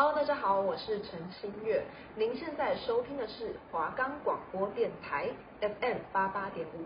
Hello，大家好，我是陈新月。您现在收听的是华冈广播电台 FM 八八点五。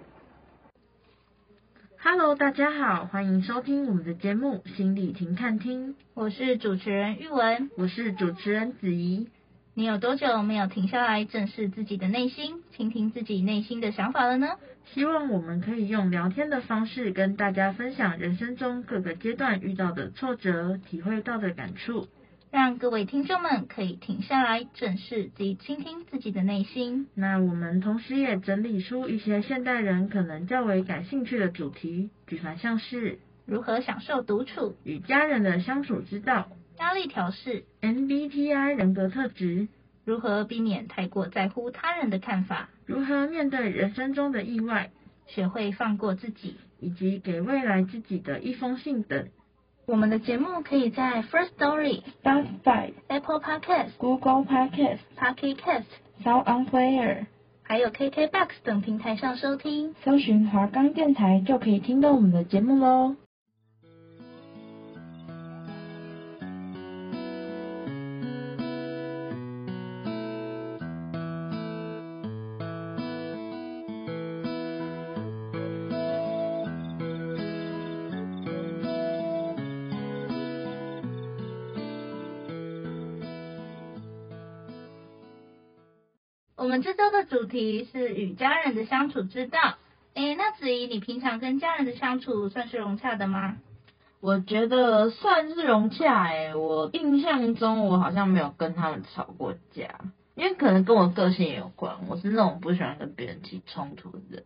Hello，大家好，欢迎收听我们的节目《心理停看听》。我是主持人玉文，我是主持人子怡。你有多久没有停下来正视自己的内心，倾听自己内心的想法了呢？希望我们可以用聊天的方式跟大家分享人生中各个阶段遇到的挫折，体会到的感触。让各位听众们可以停下来，正视及倾听自己的内心。那我们同时也整理出一些现代人可能较为感兴趣的主题，举凡像是如何享受独处、与家人的相处之道、压力调试、MBTI 人格特质、如何避免太过在乎他人的看法、如何面对人生中的意外、学会放过自己，以及给未来自己的一封信等。我们的节目可以在 First Story、Spotify、Apple Podcast、Google Podcast、Pocket Cast、Sound On Player，还有 KKBox 等平台上收听。搜寻华冈电台就可以听到我们的节目喽。我们这周的主题是与家人的相处之道。诶，那子怡，你平常跟家人的相处算是融洽的吗？我觉得算是融洽诶，我印象中我好像没有跟他们吵过架，因为可能跟我个性也有关，我是那种不喜欢跟别人起冲突的人，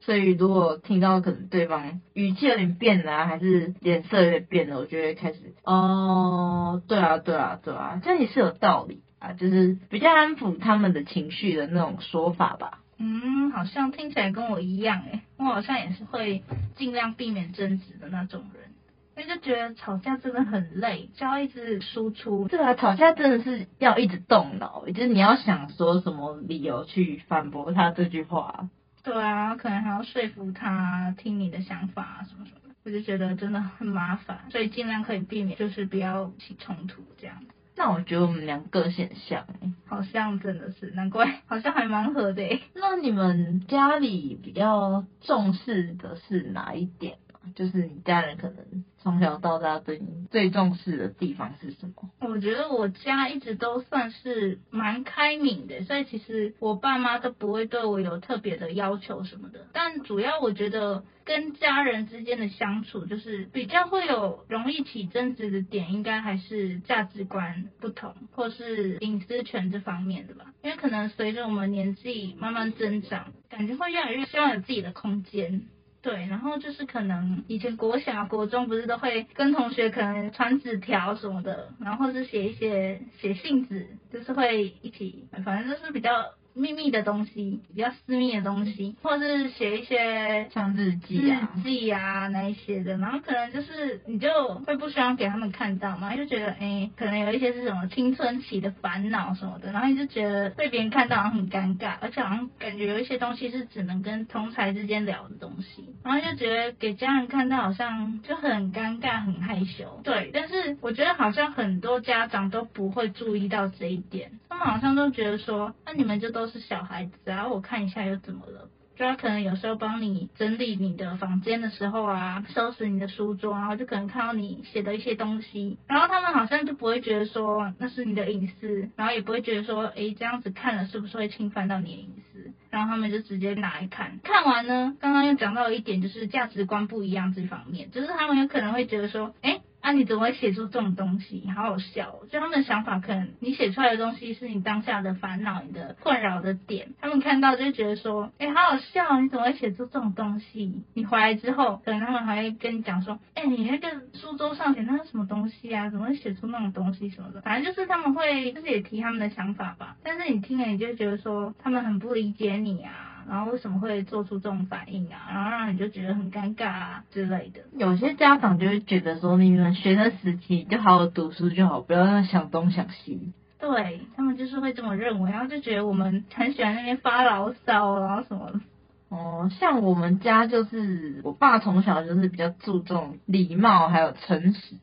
所以如果听到可能对方语气有点变了啊，还是脸色有点变了，我就会开始哦，对啊，对啊，对啊，这也是有道理。啊，就是比较安抚他们的情绪的那种说法吧。嗯，好像听起来跟我一样诶，我好像也是会尽量避免争执的那种人，因为就觉得吵架真的很累，就要一直输出。对啊，吵架真的是要一直动脑，就是你要想说什么理由去反驳他这句话。对啊，可能还要说服他听你的想法啊什么什么的，我就觉得真的很麻烦，所以尽量可以避免，就是不要起冲突这样。那我觉得我们两个很像诶，好像真的是，难怪 好像还蛮合的诶。那你们家里比较重视的是哪一点？就是你家人可能从小到大对你最重视的地方是什么？我觉得我家一直都算是蛮开明的，所以其实我爸妈都不会对我有特别的要求什么的。但主要我觉得跟家人之间的相处，就是比较会有容易起争执的点，应该还是价值观不同，或是隐私权这方面的吧。因为可能随着我们年纪慢慢增长，感觉会越来越希望有自己的空间。对，然后就是可能以前国小、国中不是都会跟同学可能传纸条什么的，然后是写一些写信纸，就是会一起，反正就是比较。秘密的东西，比较私密的东西，或者是写一些像日记啊、日记啊那一些的，然后可能就是你就会不希望给他们看到嘛，就觉得哎、欸，可能有一些是什么青春期的烦恼什么的，然后你就觉得被别人看到好像很尴尬，而且好像感觉有一些东西是只能跟同才之间聊的东西，然后就觉得给家人看到好像就很尴尬、很害羞。对，但是我觉得好像很多家长都不会注意到这一点，他们好像都觉得说，那你们就都。都是小孩子，然后我看一下又怎么了？就他可能有时候帮你整理你的房间的时候啊，收拾你的书桌，然后就可能看到你写的一些东西，然后他们好像就不会觉得说那是你的隐私，然后也不会觉得说，诶，这样子看了是不是会侵犯到你的隐私？然后他们就直接拿来看，看完呢，刚刚又讲到一点，就是价值观不一样这方面，就是他们有可能会觉得说，诶。那、啊、你怎么会写出这种东西？好好笑哦！就他们的想法，可能你写出来的东西是你当下的烦恼、你的困扰的点。他们看到就觉得说，哎、好好笑！你怎么会写出这种东西？你回来之后，可能他们还会跟你讲说，哎、你那个书桌上写那是什么东西啊？怎么会写出那种东西什么的？反正就是他们会，就是也提他们的想法吧。但是你听了，你就觉得说，他们很不理解你啊。然后为什么会做出这种反应啊？然后让你就觉得很尴尬啊之类的。有些家长就会觉得说，你们学生时期就好好读书就好，不要那想东想西。对，他们就是会这么认为，然后就觉得我们很喜欢那边发牢骚，然后什么。哦，像我们家就是，我爸从小就是比较注重礼貌还有诚实。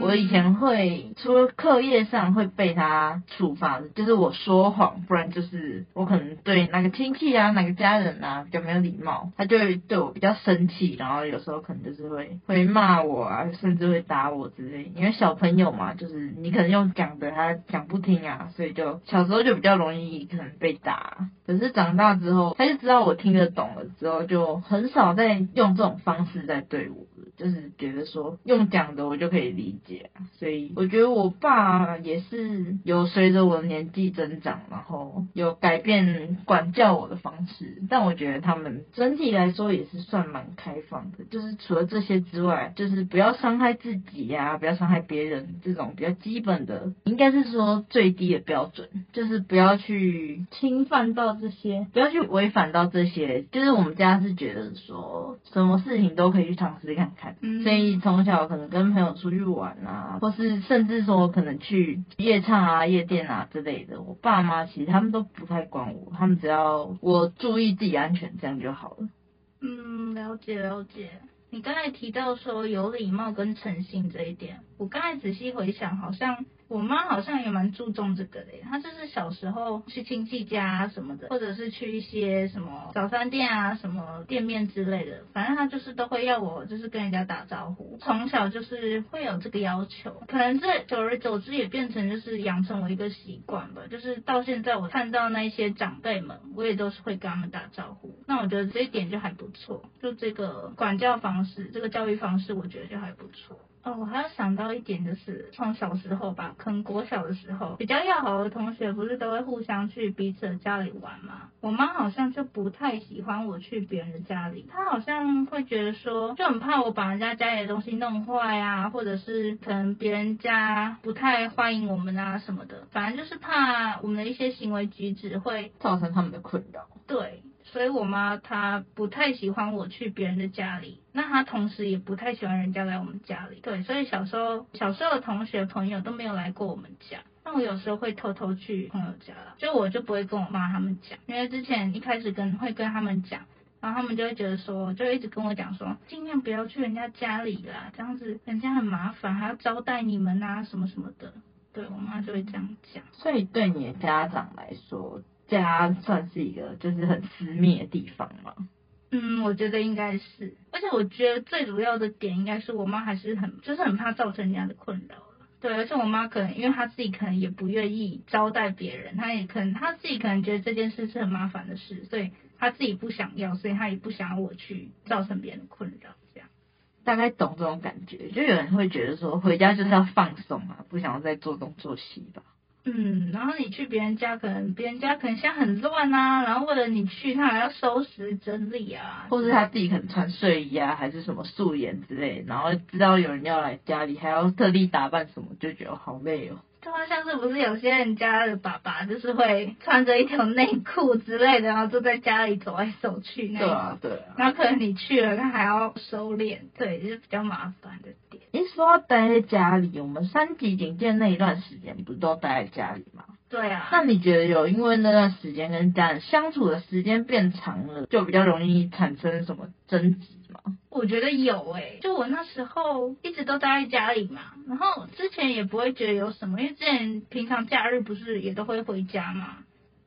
我以前会除了课业上会被他处罚，就是我说谎，不然就是我可能对哪个亲戚啊、哪个家人啊比较没有礼貌，他就会对我比较生气，然后有时候可能就是会会骂我啊，甚至会打我之类。因为小朋友嘛，就是你可能用讲的，他讲不听啊，所以就小时候就比较容易可能被打。可是长大之后，他就知道我听得懂了之后，就很少再用这种方式在对我。就是觉得说用讲的我就可以理解，所以我觉得我爸也是有随着我的年纪增长，然后有改变管教我的方式。但我觉得他们整体来说也是算蛮开放的，就是除了这些之外，就是不要伤害自己呀、啊，不要伤害别人这种比较基本的，应该是说最低的标准，就是不要去侵犯到这些，不要去违反到这些。就是我们家是觉得说什么事情都可以去尝试看看。嗯，所以从小可能跟朋友出去玩啊，或是甚至说可能去夜唱啊、夜店啊之类的，我爸妈其实他们都不太管我，他们只要我注意自己安全，这样就好了。嗯，了解了解。你刚才提到说有礼貌跟诚信这一点，我刚才仔细回想，好像。我妈好像也蛮注重这个的，她就是小时候去亲戚家什么的，或者是去一些什么早餐店啊、什么店面之类的，反正她就是都会要我就是跟人家打招呼，从小就是会有这个要求，可能这久而久之也变成就是养成我一个习惯吧，就是到现在我看到那些长辈们，我也都是会跟他们打招呼，那我觉得这一点就还不错，就这个管教方式，这个教育方式，我觉得就还不错。哦，我还要想到一点，就是从小时候吧，可能国小的时候，比较要好的同学不是都会互相去彼此的家里玩吗？我妈好像就不太喜欢我去别人的家里，她好像会觉得说，就很怕我把人家家里的东西弄坏啊，或者是可能别人家不太欢迎我们啊什么的，反正就是怕我们的一些行为举止会造成他们的困扰。对。所以我妈她不太喜欢我去别人的家里，那她同时也不太喜欢人家来我们家里。对，所以小时候小时候的同学朋友都没有来过我们家。那我有时候会偷偷去朋友家了，就我就不会跟我妈他们讲，因为之前一开始跟会跟他们讲，然后他们就会觉得说，就一直跟我讲说，尽量不要去人家家里啦，这样子人家很麻烦，还要招待你们啊什么什么的。对，我妈就会这样讲。所以对你的家长来说。家算是一个就是很私密的地方吗？嗯，我觉得应该是，而且我觉得最主要的点应该是我妈还是很就是很怕造成人家的困扰。对，而且我妈可能因为她自己可能也不愿意招待别人，她也可能她自己可能觉得这件事是很麻烦的事，所以她自己不想要，所以她也不想要我去造成别人的困扰。这样大概懂这种感觉，就有人会觉得说回家就是要放松啊，不想要再做东做西吧。嗯，然后你去别人家，可能别人家可能现在很乱啊，然后或者你去，他还要收拾整理啊，或者他自己可能穿睡衣啊，还是什么素颜之类，然后知道有人要来家里，还要特地打扮什么，就觉得好累哦。就好像是不是有些人家的爸爸就是会穿着一条内裤之类的，然后就在家里走来走去那种。对啊，对啊。然后可能你去了，他还要收敛，对，就是比较麻烦的点。你说要待在家里，我们三级警戒那一段时间，你不是都待在家里吗？对啊。那你觉得有因为那段时间跟家人相处的时间变长了，就比较容易产生什么争执？我觉得有诶、就我那时候一直都待在家里嘛，然后之前也不会觉得有什么，因为之前平常假日不是也都会回家嘛。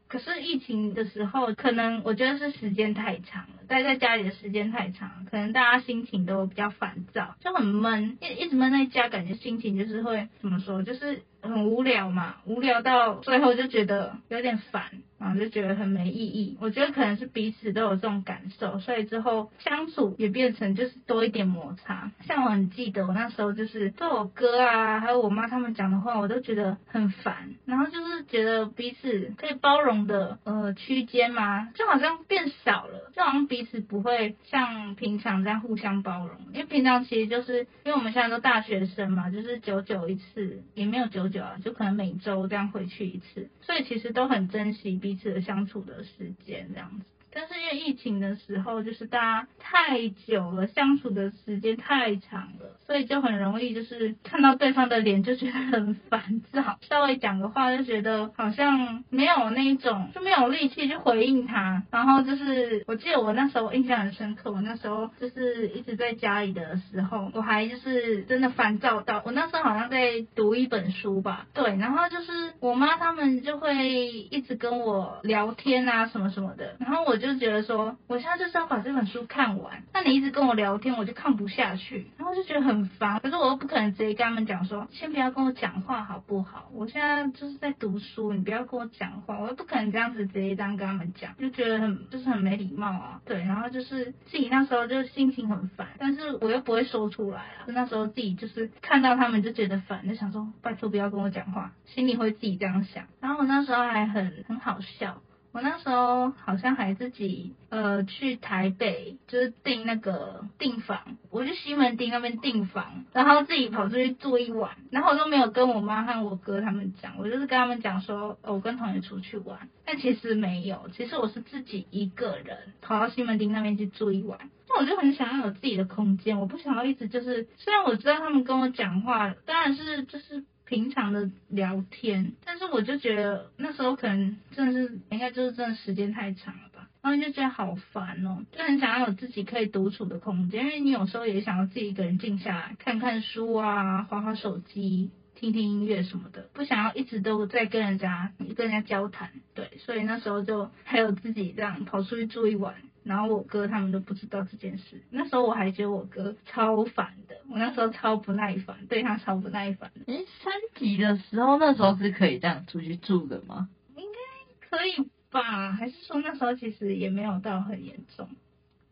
可是疫情的时候，可能我觉得是时间太长了，待在家里的时间太长，可能大家心情都比较烦躁，就很闷，一一直闷在家，感觉心情就是会怎么说，就是很无聊嘛，无聊到最后就觉得有点烦。然后，就觉得很没意义。我觉得可能是彼此都有这种感受，所以之后相处也变成就是多一点摩擦。像我很记得我那时候就是对我哥啊，还有我妈他们讲的话，我都觉得很烦。然后就是觉得彼此可以包容的呃区间嘛，就好像变少了，就好像彼此不会像平常这样互相包容。因为平常其实就是因为我们现在都大学生嘛，就是久久一次，也没有久久啊，就可能每周这样回去一次，所以其实都很珍惜彼此。的相处的时间这样子，但是因为疫情的时候，就是大家太久了，相处的时间太长了，所以就很容易就是看到对方的脸就觉得很烦躁，稍微讲个话就觉得好像没有那种就没有力气去回应他。然后就是我记得我那时候印象很深刻，我那时候就是一直在家里的时候，我还就是真的烦躁到我那时候好像在读一本书吧，对，然后就是我妈他们就会一直跟我聊天啊什么什么的，然后我就是觉得说我现在就是要把这本书看完，那你一直跟我聊天，我就看不下去，然后就觉得很烦。可是我又不可能直接跟他们讲说，先不要跟我讲话好不好？我现在就是在读书，你不要跟我讲话，我又不可能这样子直接这样跟他们讲，就觉得很就是很没礼貌啊。对，然后就是自己那时候就心情很烦，但是我又不会说出来啊。那时候自己就是看到他们就觉得烦，就想说拜托不要跟我讲话，心里会自己这样想。然后我那时候还很很好笑。我那时候好像还自己呃去台北，就是订那个订房，我去西门町那边订房，然后自己跑出去住一晚，然后我都没有跟我妈和我哥他们讲，我就是跟他们讲说，哦，我跟同学出去玩，但其实没有，其实我是自己一个人跑到西门町那边去住一晚，那我就很想要有自己的空间，我不想要一直就是，虽然我知道他们跟我讲话，当然是就是。平常的聊天，但是我就觉得那时候可能真的是应该就是真的时间太长了吧，然后就觉得好烦哦，就很想要有自己可以独处的空间，因为你有时候也想要自己一个人静下来看看书啊，滑滑手机，听听音乐什么的，不想要一直都在跟人家跟人家交谈，对，所以那时候就还有自己这样跑出去住一晚。然后我哥他们都不知道这件事，那时候我还觉得我哥超烦的，我那时候超不耐烦，对他超不耐烦。诶，三级的时候那时候是可以这样出去住的吗？应该可以吧？还是说那时候其实也没有到很严重？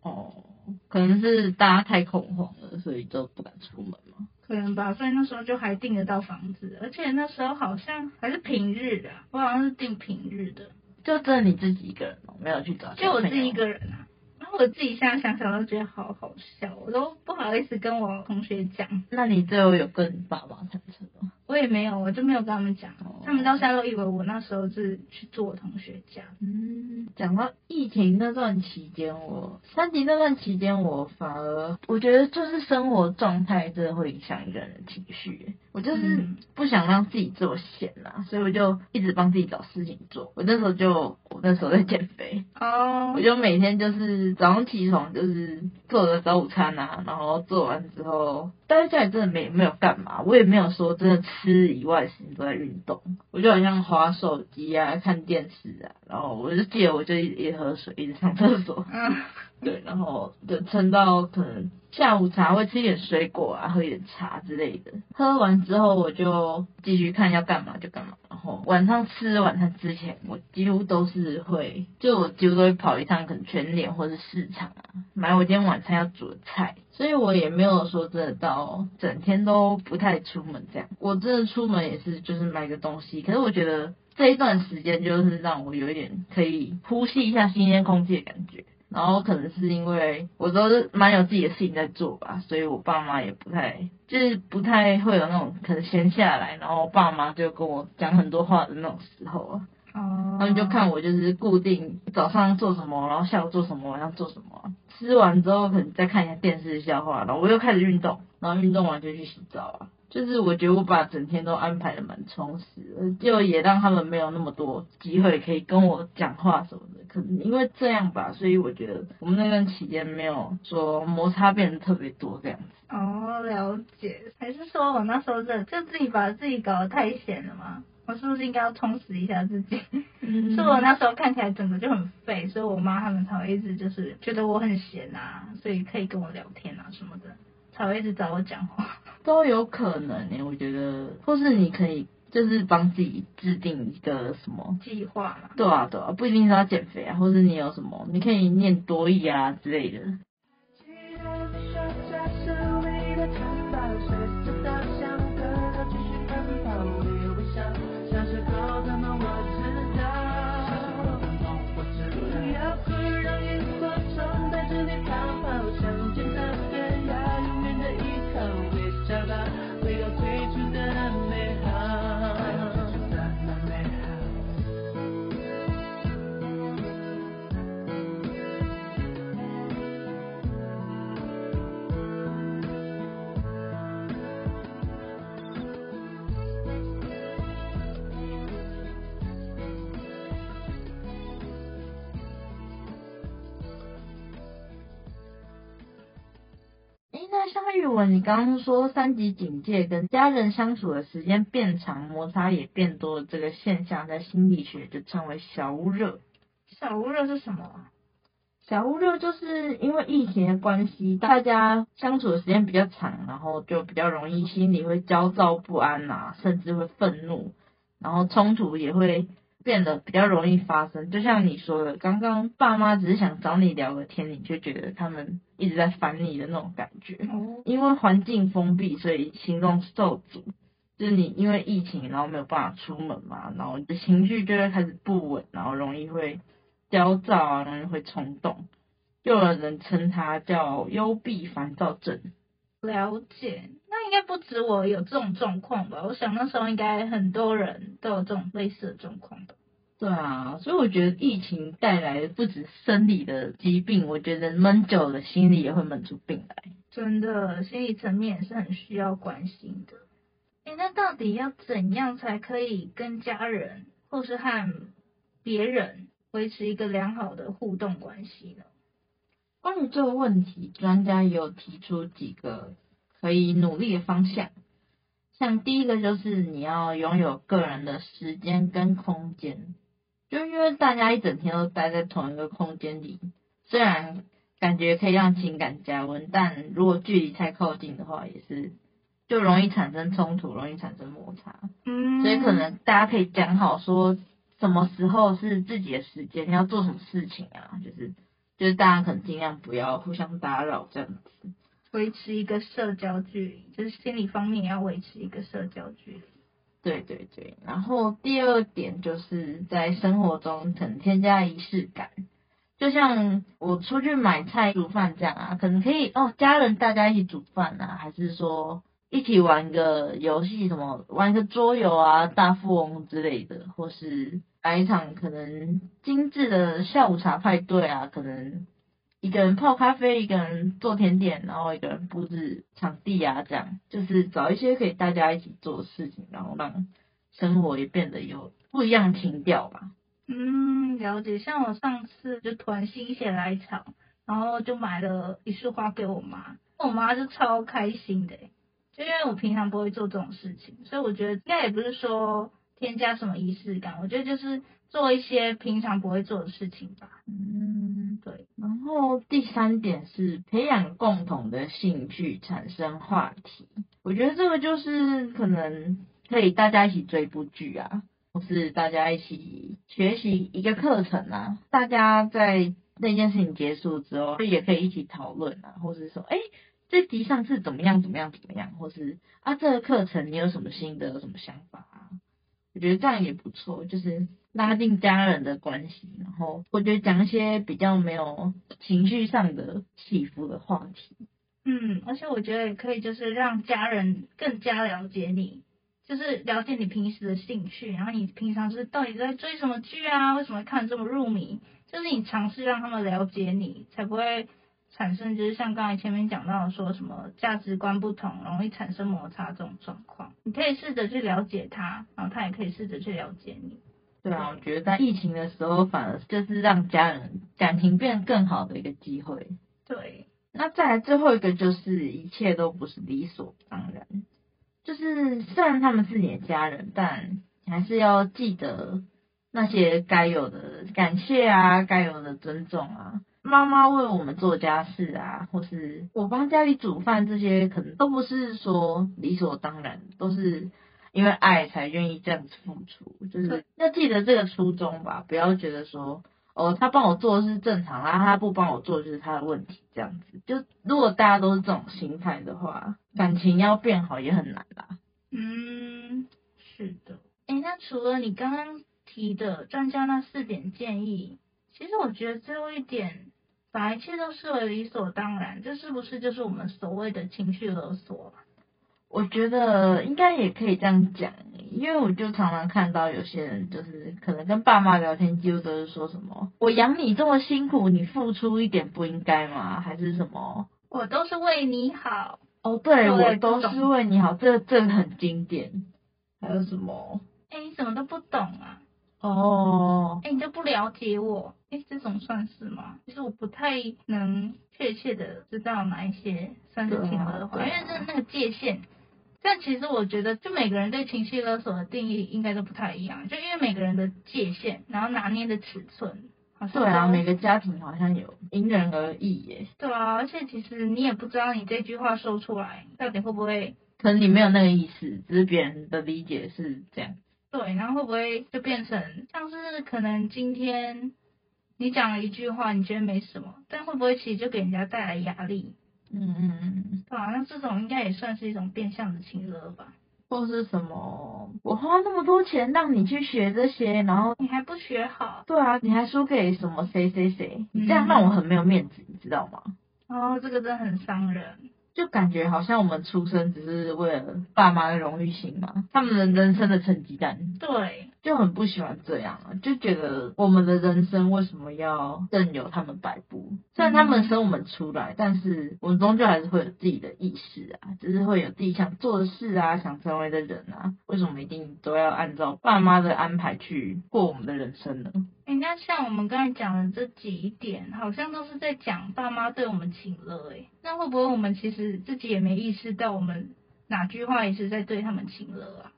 哦，可能是大家太恐慌了，所以就不敢出门嘛。可能吧，所以那时候就还订得到房子，而且那时候好像还是平日的，我好像是订平日的。就只有你自己一个人哦，没有去找。就我自己一个人啊，然后我自己现在想想都觉得好好笑，我都不好意思跟我同学讲。那你最后有跟爸爸妈坦诚吗？我也没有，我就没有跟他们讲。Oh. 他们到现在都以为我那时候是去做同学家。嗯，讲到疫情那段期间，我三级那段期间，我反而我觉得就是生活状态真的会影响一个人的情绪。我就是不想让自己这么闲啦，所以我就一直帮自己找事情做。我那时候就我那时候在减肥哦，oh. 我就每天就是早上起床就是做个早午餐啊，然后做完之后但是家里真的没没有干嘛，我也没有说真的吃以外的时间都在运动，我就好像划手机啊、看电视啊，然后我就记得我就一直喝水，一直上厕所。Oh. 对，然后就撑到可能下午茶会吃一点水果啊，喝一点茶之类的。喝完之后我就继续看要干嘛就干嘛。然后晚上吃晚餐之前，我几乎都是会，就我几乎都会跑一趟可能全联或是市场啊，买我今天晚餐要煮的菜。所以我也没有说真的到整天都不太出门这样。我真的出门也是就是买个东西，可是我觉得这一段时间就是让我有一点可以呼吸一下新鲜空气的感觉。然后可能是因为我都是蛮有自己的事情在做吧，所以我爸妈也不太，就是不太会有那种可能闲下来，然后爸妈就跟我讲很多话的那种时候啊。哦。他们就看我就是固定早上做什么，然后下午做什么，晚上做什么，吃完之后可能再看一下电视笑话，然后我又开始运动，然后运动完就去洗澡啊。就是我觉得我把整天都安排的蛮充实的，就也让他们没有那么多机会可以跟我讲话什么的。可能因为这样吧，所以我觉得我们那段期间没有说摩擦变得特别多这样子。哦，了解。还是说我那时候就就自己把自己搞得太闲了吗？我是不是应该要充实一下自己？嗯。是我那时候看起来整个就很废，所以我妈他们才会一直就是觉得我很闲啊，所以可以跟我聊天啊什么的。才会一直找我讲话，都有可能诶，我觉得，或是你可以就是帮自己制定一个什么计划嘛？对啊，对啊，不一定是要减肥啊，或是你有什么，你可以念多益啊之类的。那像玉文，你刚刚说三级警戒跟家人相处的时间变长，摩擦也变多的这个现象，在心理学就称为小屋热。小屋热是什么？小屋热就是因为疫情的关系，大家相处的时间比较长，然后就比较容易心里会焦躁不安啊，甚至会愤怒，然后冲突也会。变得比较容易发生，就像你说的，刚刚爸妈只是想找你聊个天，你就觉得他们一直在烦你的那种感觉。哦。因为环境封闭，所以行动受阻。就是你因为疫情，然后没有办法出门嘛，然后你的情绪就会开始不稳，然后容易会焦躁啊，容易会冲动。又有人称它叫幽闭烦躁症。了解，那应该不止我有这种状况吧？我想那时候应该很多人都有这种类似的状况吧。对啊，所以我觉得疫情带来的不止生理的疾病，我觉得闷久了心里也会闷出病来。真的，心理层面也是很需要关心的。哎，那到底要怎样才可以跟家人或是和别人维持一个良好的互动关系呢？关于这个问题，专家也有提出几个可以努力的方向。像第一个就是你要拥有个人的时间跟空间，就因为大家一整天都待在同一个空间里，虽然感觉可以让情感加温，但如果距离太靠近的话，也是就容易产生冲突，容易产生摩擦。嗯，所以可能大家可以讲好说，什么时候是自己的时间，你要做什么事情啊，就是。就是大家可能尽量不要互相打扰，这样子，维持一个社交距离，就是心理方面也要维持一个社交距离。对对对，然后第二点就是在生活中可能添加仪式感，就像我出去买菜、煮饭这样啊，可能可以哦，家人大家一起煮饭啊，还是说一起玩个游戏，什么玩个桌游啊、大富翁之类的，或是。来一场可能精致的下午茶派对啊，可能一个人泡咖啡，一个人做甜点，然后一个人布置场地啊，这样就是找一些可以大家一起做的事情，然后让生活也变得有不一样情调吧。嗯，了解。像我上次就突然心血来潮，然后就买了一束花给我妈，我妈就超开心的，就因为我平常不会做这种事情，所以我觉得应该也不是说。添加什么仪式感？我觉得就是做一些平常不会做的事情吧。嗯，对。然后第三点是培养共同的兴趣，产生话题。我觉得这个就是可能可以大家一起追部剧啊，或是大家一起学习一个课程啊。大家在那件事情结束之后，也可以一起讨论啊，或是说，哎，这集上次怎么样？怎么样？怎么样？或是啊，这个课程你有什么心得？有什么想法啊？我觉得这样也不错，就是拉近家人的关系，然后我觉得讲一些比较没有情绪上的起伏的话题。嗯，而且我觉得也可以，就是让家人更加了解你，就是了解你平时的兴趣，然后你平常是到底在追什么剧啊？为什么看这么入迷？就是你尝试让他们了解你，才不会。产生就是像刚才前面讲到，说什么价值观不同，容易产生摩擦这种状况。你可以试着去了解他，然后他也可以试着去了解你。对啊，我觉得在疫情的时候，反而就是让家人感情变得更好的一个机会。对，那再来最后一个就是一切都不是理所当然，就是虽然他们是你的家人，但你还是要记得那些该有的感谢啊，该有的尊重啊。妈妈为我们做家事啊，或是我帮家里煮饭，这些可能都不是说理所当然，都是因为爱才愿意这样子付出。就是要记得这个初衷吧，不要觉得说哦，他帮我做是正常啦，他不帮我做就是他的问题这样子。就如果大家都是这种心态的话，感情要变好也很难啦。嗯，是的。哎，那除了你刚刚提的专家那四点建议，其实我觉得最后一点。把一切都视为理所当然，这是不是就是我们所谓的情绪勒索？我觉得应该也可以这样讲，因为我就常常看到有些人就是可能跟爸妈聊天，几乎都是说什么“我养你这么辛苦，你付出一点不应该吗？”还是什么“我都是为你好”？哦，对，我都是为你好，这这个很经典。还有什么？哎，你什么都不懂啊？哦，哎、欸，你都不了解我，哎、欸，这种算是吗？其实我不太能确切的知道哪一些算是情勒的话，啊啊、因为这那个界限。但其实我觉得，就每个人对情绪勒索的定义应该都不太一样，就因为每个人的界限，然后拿捏的尺寸，好像对啊，每个家庭好像有因人而异耶。对啊，而且其实你也不知道你这句话说出来到底会不会，可能你没有那个意思，只是别人的理解是这样。对，然后会不会就变成像是可能今天你讲了一句话，你觉得没什么，但会不会其实就给人家带来压力？嗯嗯嗯，对啊，那这种应该也算是一种变相的情勒吧？或是什么？我花那么多钱让你去学这些，然后你还不学好？对啊，你还输给什么谁谁谁？你这样让我很没有面子，你知道吗？哦，这个真的很伤人。就感觉好像我们出生只是为了爸妈的荣誉心嘛，他们的人生的成绩单。对，就很不喜欢这样啊，就觉得我们的人生为什么要任由他们摆布？虽然他们生我们出来，但是我们终究还是会有自己的意识啊，只是会有自己想做的事啊，想成为的人啊，为什么一定都要按照爸妈的安排去过我们的人生呢？人家像我们刚才讲的这几点，好像都是在讲爸妈对我们情勒诶，那会不会我们其实自己也没意识到，我们哪句话也是在对他们情勒啊？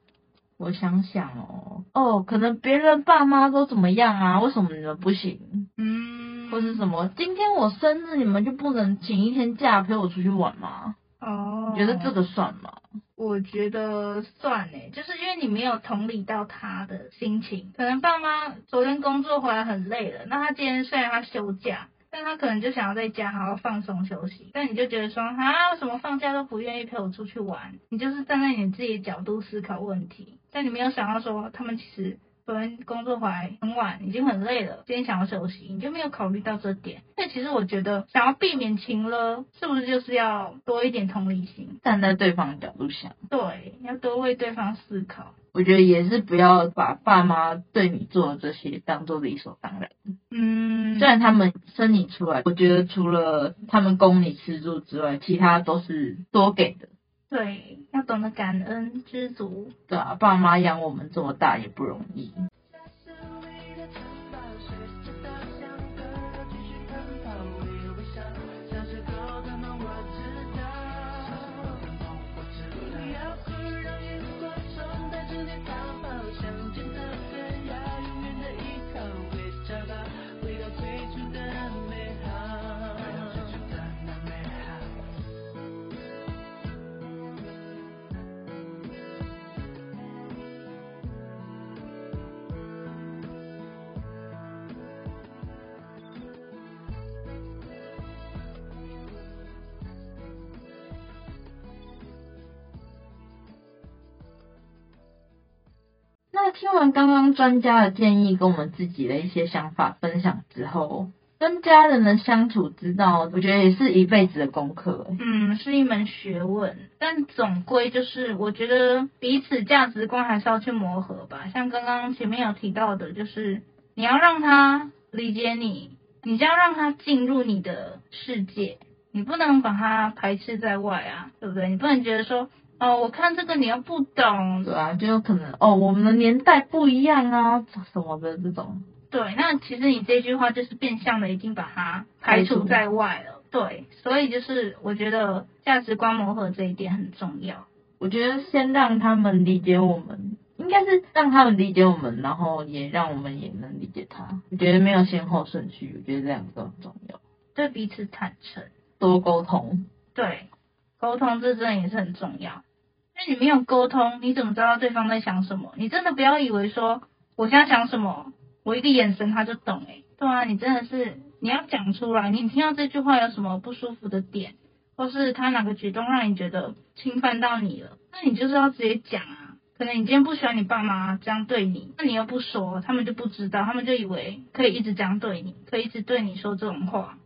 我想想哦，哦，可能别人爸妈都怎么样啊？为什么你们不行？嗯，或是什么？今天我生日，你们就不能请一天假陪我出去玩吗？哦，你觉得这个算吗？我觉得算诶，就是因为你没有同理到他的心情。可能爸妈昨天工作回来很累了，那他今天虽然他休假，但他可能就想要在家好好放松休息。但你就觉得说，啊，为什么放假都不愿意陪我出去玩？你就是站在你自己的角度思考问题，但你没有想到说，他们其实。昨天工作回来很晚，已经很累了，今天想要休息，你就没有考虑到这点。但其实我觉得，想要避免情了，是不是就是要多一点同理心，站在对方的角度想？对，要多为对方思考。我觉得也是不要把爸妈对你做的这些当做理所当然。嗯，虽然他们生你出来，我觉得除了他们供你吃住之外，其他都是多给的。对，要懂得感恩知足。对啊，爸妈养我们这么大也不容易。听完刚刚专家的建议，跟我们自己的一些想法分享之后，跟家人的相处之道，我觉得也是一辈子的功课。嗯，是一门学问，但总归就是，我觉得彼此价值观还是要去磨合吧。像刚刚前面有提到的，就是你要让他理解你，你就要让他进入你的世界，你不能把他排斥在外啊，对不对？你不能觉得说。哦，我看这个你又不懂，对啊，就有可能哦，我们的年代不一样啊，什么的这种。对，那其实你这句话就是变相的已经把它排除在外了。对，所以就是我觉得价值观磨合这一点很重要。我觉得先让他们理解我们，应该是让他们理解我们，然后也让我们也能理解他。我觉得没有先后顺序，我觉得这两个都很重要。对彼此坦诚，多沟通。对，沟通这真的也是很重要。你没有沟通，你怎么知道对方在想什么？你真的不要以为说我现在想什么，我一个眼神他就懂诶、对啊，你真的是你要讲出来，你听到这句话有什么不舒服的点，或是他哪个举动让你觉得侵犯到你了，那你就是要直接讲啊。可能你今天不喜欢你爸妈这样对你，那你又不说，他们就不知道，他们就以为可以一直这样对你，可以一直对你说这种话。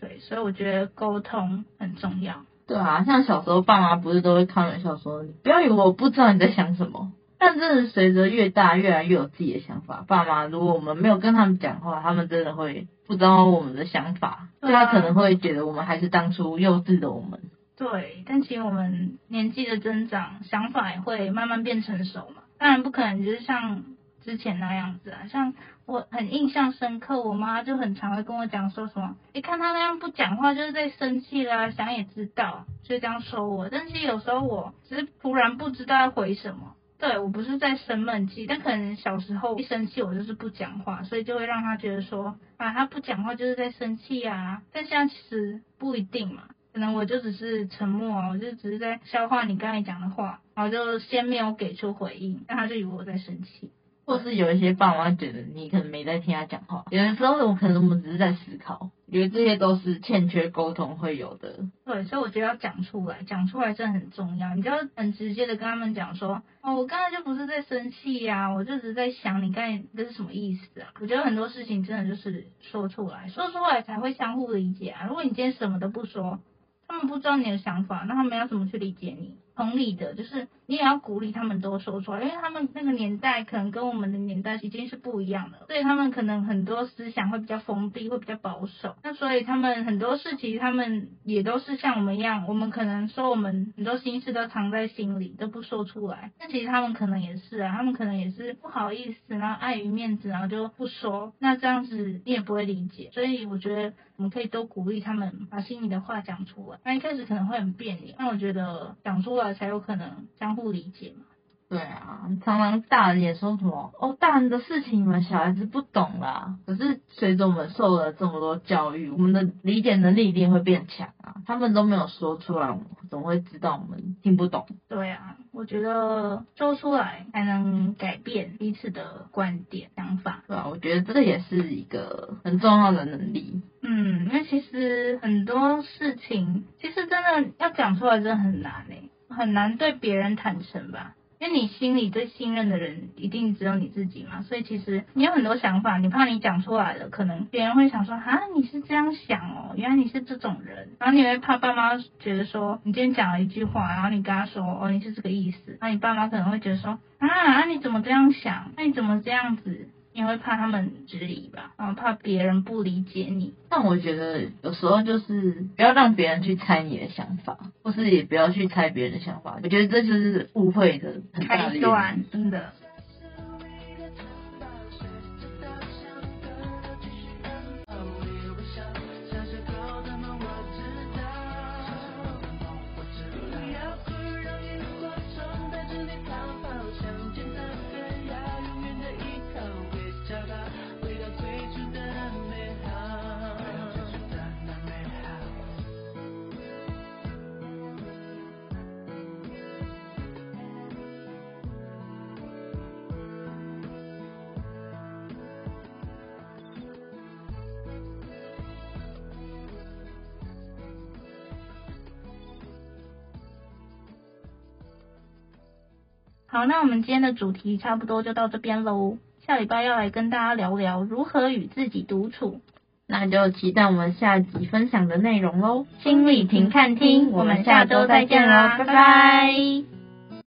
对，所以我觉得沟通很重要。对啊，像小时候爸妈不是都会开玩笑说，你不要以为我不知道你在想什么。但真的随着越大，越来越有自己的想法。爸妈如果我们没有跟他们讲话，他们真的会不知道我们的想法，所以他可能会觉得我们还是当初幼稚的我们。对，但其实我们年纪的增长，想法也会慢慢变成熟嘛。当然不可能就是像之前那样子啊。像我很印象深刻，我妈就很常会跟我讲说什么，一看她那样不讲话，就是在生气啦，想也知道，就这样说我。但是有时候我只是突然不知道要回什么。对，我不是在生闷气，但可能小时候一生气我就是不讲话，所以就会让他觉得说啊，他不讲话就是在生气啊。但现在其实不一定嘛，可能我就只是沉默啊，我就只是在消化你刚才讲的话，然后就先没有给出回应，那他就以为我在生气。或是有一些爸妈觉得你可能没在听他讲话，有的时候我可能我们只是在思考，因为这些都是欠缺沟通会有的。对，所以我觉得要讲出来，讲出来真的很重要。你就要很直接的跟他们讲说，哦，我刚才就不是在生气呀，我就只是在想你刚才这是什么意思啊？我觉得很多事情真的就是说出来，说出来才会相互理解啊。如果你今天什么都不说，他们不知道你的想法，那他们要怎么去理解你？同理的，就是你也要鼓励他们都说出来，因为他们那个年代可能跟我们的年代已经是不一样的，所以他们可能很多思想会比较封闭，会比较保守。那所以他们很多事情，他们也都是像我们一样，我们可能说我们很多心事都藏在心里，都不说出来。那其实他们可能也是啊，他们可能也是不好意思，然后碍于面子，然后就不说。那这样子你也不会理解，所以我觉得我们可以多鼓励他们把心里的话讲出来。那一开始可能会很别扭，但我觉得讲出来。才有可能相互理解嘛。对啊，常常大人也说什么哦，大人的事情你们小孩子不懂啦。可是随着我们受了这么多教育，我们的理解能力一定会变强啊。他们都没有说出来，我们怎么会知道我们听不懂？对啊，我觉得说出来才能改变彼此的观点想法。对啊，我觉得这也是一个很重要的能力。嗯，因为其实很多事情，其实真的要讲出来真的很难诶。很难对别人坦诚吧，因为你心里最信任的人一定只有你自己嘛，所以其实你有很多想法，你怕你讲出来了，可能别人会想说啊，你是这样想哦，原来你是这种人，然后你会怕爸妈觉得说你今天讲了一句话，然后你跟他说哦，你是这个意思，那你爸妈可能会觉得说啊，你怎么这样想？那你怎么这样子？你会怕他们质疑吧，然后怕别人不理解你。但我觉得有时候就是不要让别人去猜你的想法，或是也不要去猜别人的想法。我觉得这就是误会的很大的。开端，真的。好，那我们今天的主题差不多就到这边喽。下礼拜要来跟大家聊聊如何与自己独处，那就期待我们下集分享的内容喽。心理停看听，我们下周再见啦，拜拜。